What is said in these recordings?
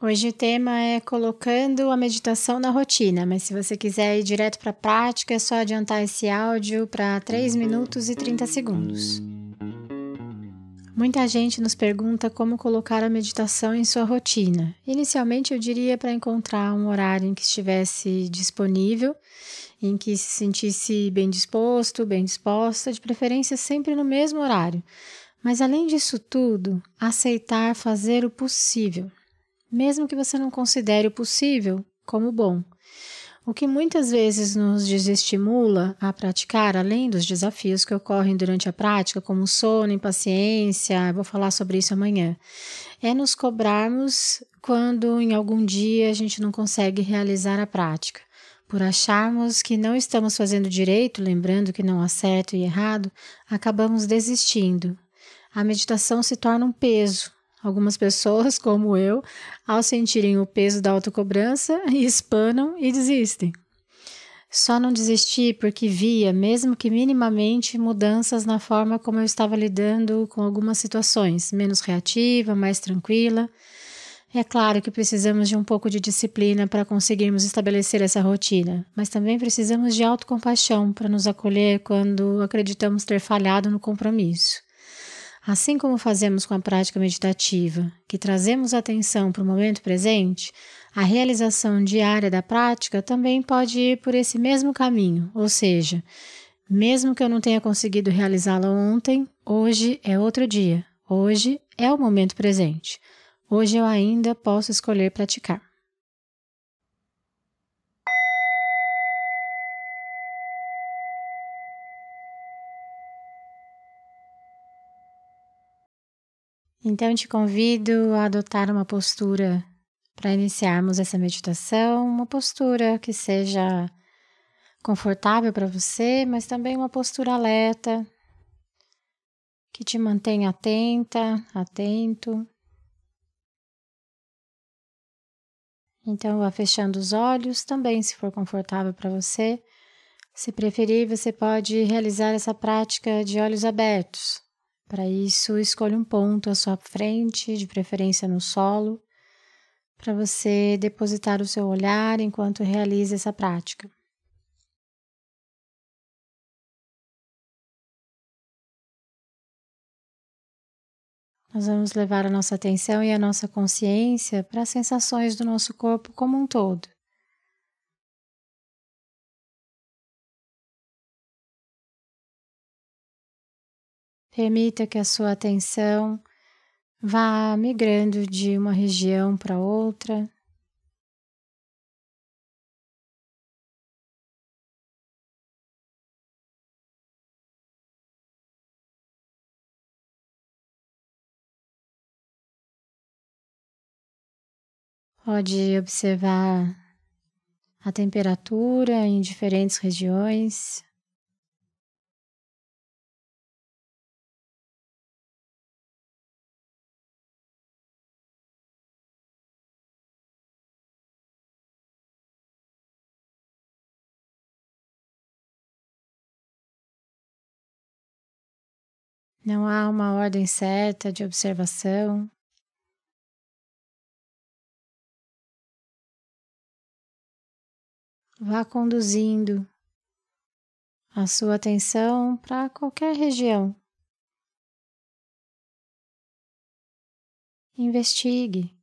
Hoje o tema é colocando a meditação na rotina, mas se você quiser ir direto para a prática, é só adiantar esse áudio para 3 minutos e 30 segundos. Muita gente nos pergunta como colocar a meditação em sua rotina. Inicialmente, eu diria para encontrar um horário em que estivesse disponível, em que se sentisse bem disposto, bem disposta, de preferência sempre no mesmo horário. Mas além disso tudo, aceitar fazer o possível mesmo que você não considere o possível como bom. O que muitas vezes nos desestimula a praticar, além dos desafios que ocorrem durante a prática, como sono, impaciência, vou falar sobre isso amanhã, é nos cobrarmos quando em algum dia a gente não consegue realizar a prática. Por acharmos que não estamos fazendo direito, lembrando que não há certo e errado, acabamos desistindo. A meditação se torna um peso, Algumas pessoas, como eu, ao sentirem o peso da autocobrança, espanam e desistem. Só não desisti porque via, mesmo que minimamente, mudanças na forma como eu estava lidando com algumas situações, menos reativa, mais tranquila. É claro que precisamos de um pouco de disciplina para conseguirmos estabelecer essa rotina, mas também precisamos de autocompaixão para nos acolher quando acreditamos ter falhado no compromisso. Assim como fazemos com a prática meditativa, que trazemos atenção para o momento presente, a realização diária da prática também pode ir por esse mesmo caminho, ou seja, mesmo que eu não tenha conseguido realizá-la ontem, hoje é outro dia, hoje é o momento presente, hoje eu ainda posso escolher praticar. Então, te convido a adotar uma postura para iniciarmos essa meditação, uma postura que seja confortável para você, mas também uma postura alerta, que te mantenha atenta, atento. Então, vá fechando os olhos também, se for confortável para você. Se preferir, você pode realizar essa prática de olhos abertos. Para isso, escolha um ponto à sua frente, de preferência no solo, para você depositar o seu olhar enquanto realiza essa prática. Nós vamos levar a nossa atenção e a nossa consciência para as sensações do nosso corpo como um todo. Permita que a sua atenção vá migrando de uma região para outra. Pode observar a temperatura em diferentes regiões. Não há uma ordem certa de observação. Vá conduzindo a sua atenção para qualquer região. Investigue.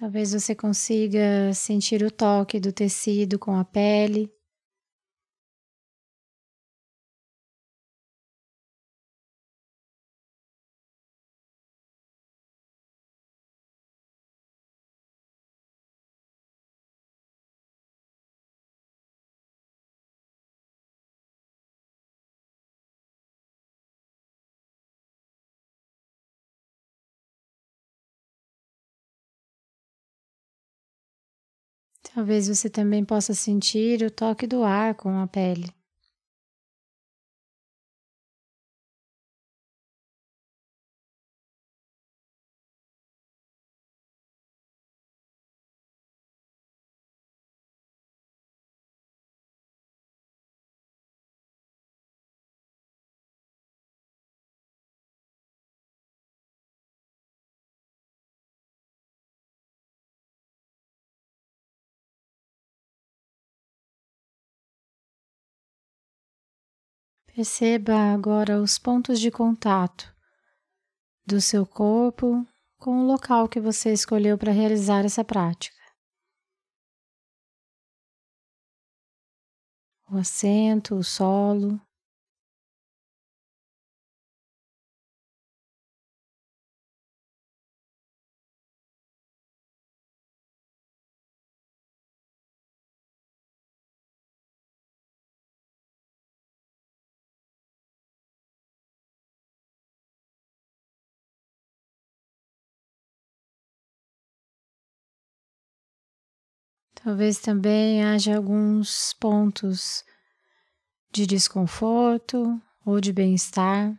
Talvez você consiga sentir o toque do tecido com a pele. Talvez você também possa sentir o toque do ar com a pele. Perceba agora os pontos de contato do seu corpo com o local que você escolheu para realizar essa prática. O assento, o solo. Talvez também haja alguns pontos de desconforto ou de bem-estar.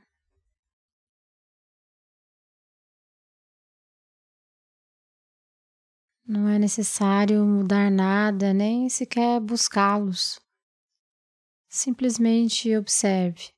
Não é necessário mudar nada, nem sequer buscá-los. Simplesmente observe.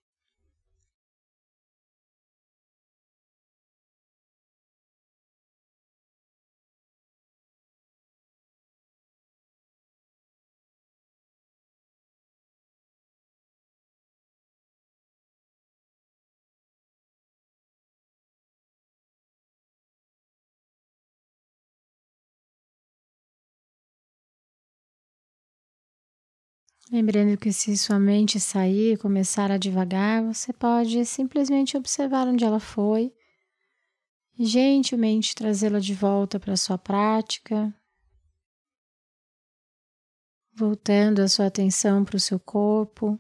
Lembrando que se sua mente sair e começar a devagar, você pode simplesmente observar onde ela foi e gentilmente trazê-la de volta para a sua prática, voltando a sua atenção para o seu corpo,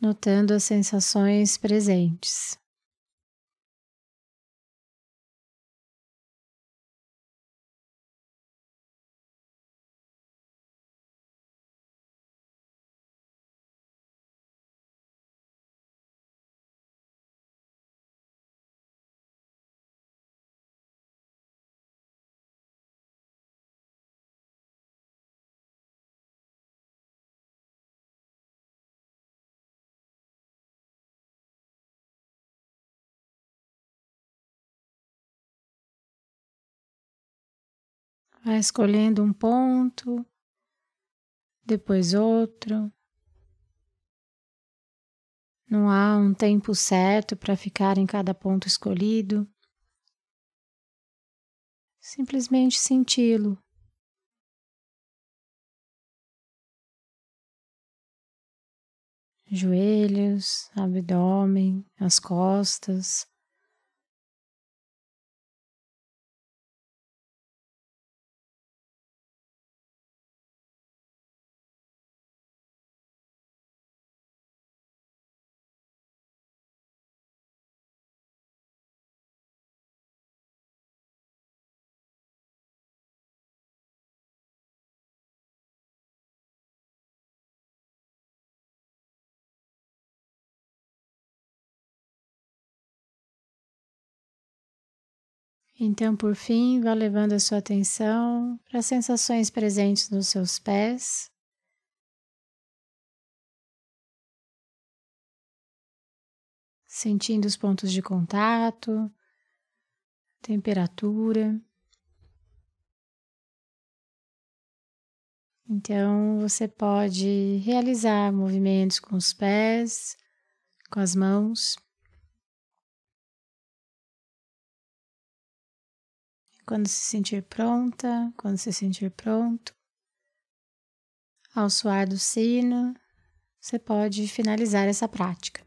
notando as sensações presentes. Vai escolhendo um ponto, depois outro. Não há um tempo certo para ficar em cada ponto escolhido. Simplesmente senti-lo. Joelhos, abdômen, as costas. Então, por fim, vá levando a sua atenção para as sensações presentes nos seus pés. Sentindo os pontos de contato, temperatura. Então, você pode realizar movimentos com os pés, com as mãos. Quando se sentir pronta, quando se sentir pronto, ao soar do sino, você pode finalizar essa prática.